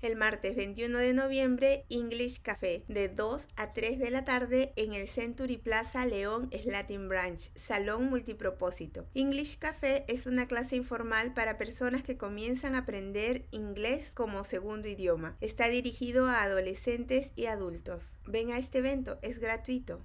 El martes 21 de noviembre, English Café, de 2 a 3 de la tarde en el Century Plaza León Latin Branch, Salón Multipropósito. English Café es una clase informal para personas que comienzan a aprender inglés como segundo idioma. Está dirigido a adolescentes y adultos. Ven a este evento, es gratuito.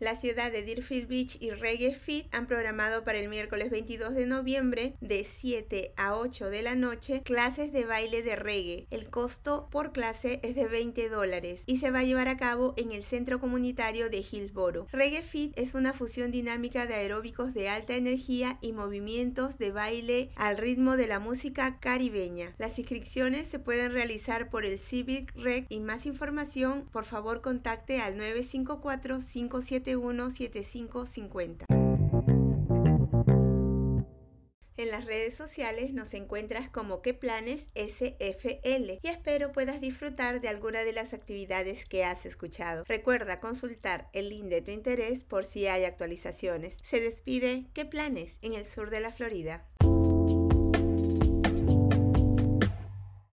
La ciudad de Deerfield Beach y Reggae Fit han programado para el miércoles 22 de noviembre de 7 a 8 de la noche clases de baile de reggae. El costo por clase es de 20 dólares y se va a llevar a cabo en el centro comunitario de Hillsboro. Reggae Fit es una fusión dinámica de aeróbicos de alta energía y movimientos de baile al ritmo de la música caribeña. Las inscripciones se pueden realizar por el Civic Rec y más información por favor contacte al 954 57 7550 En las redes sociales nos encuentras como qué planes SFL y espero puedas disfrutar de alguna de las actividades que has escuchado. Recuerda consultar el link de tu interés por si hay actualizaciones. Se despide qué planes en el sur de la Florida.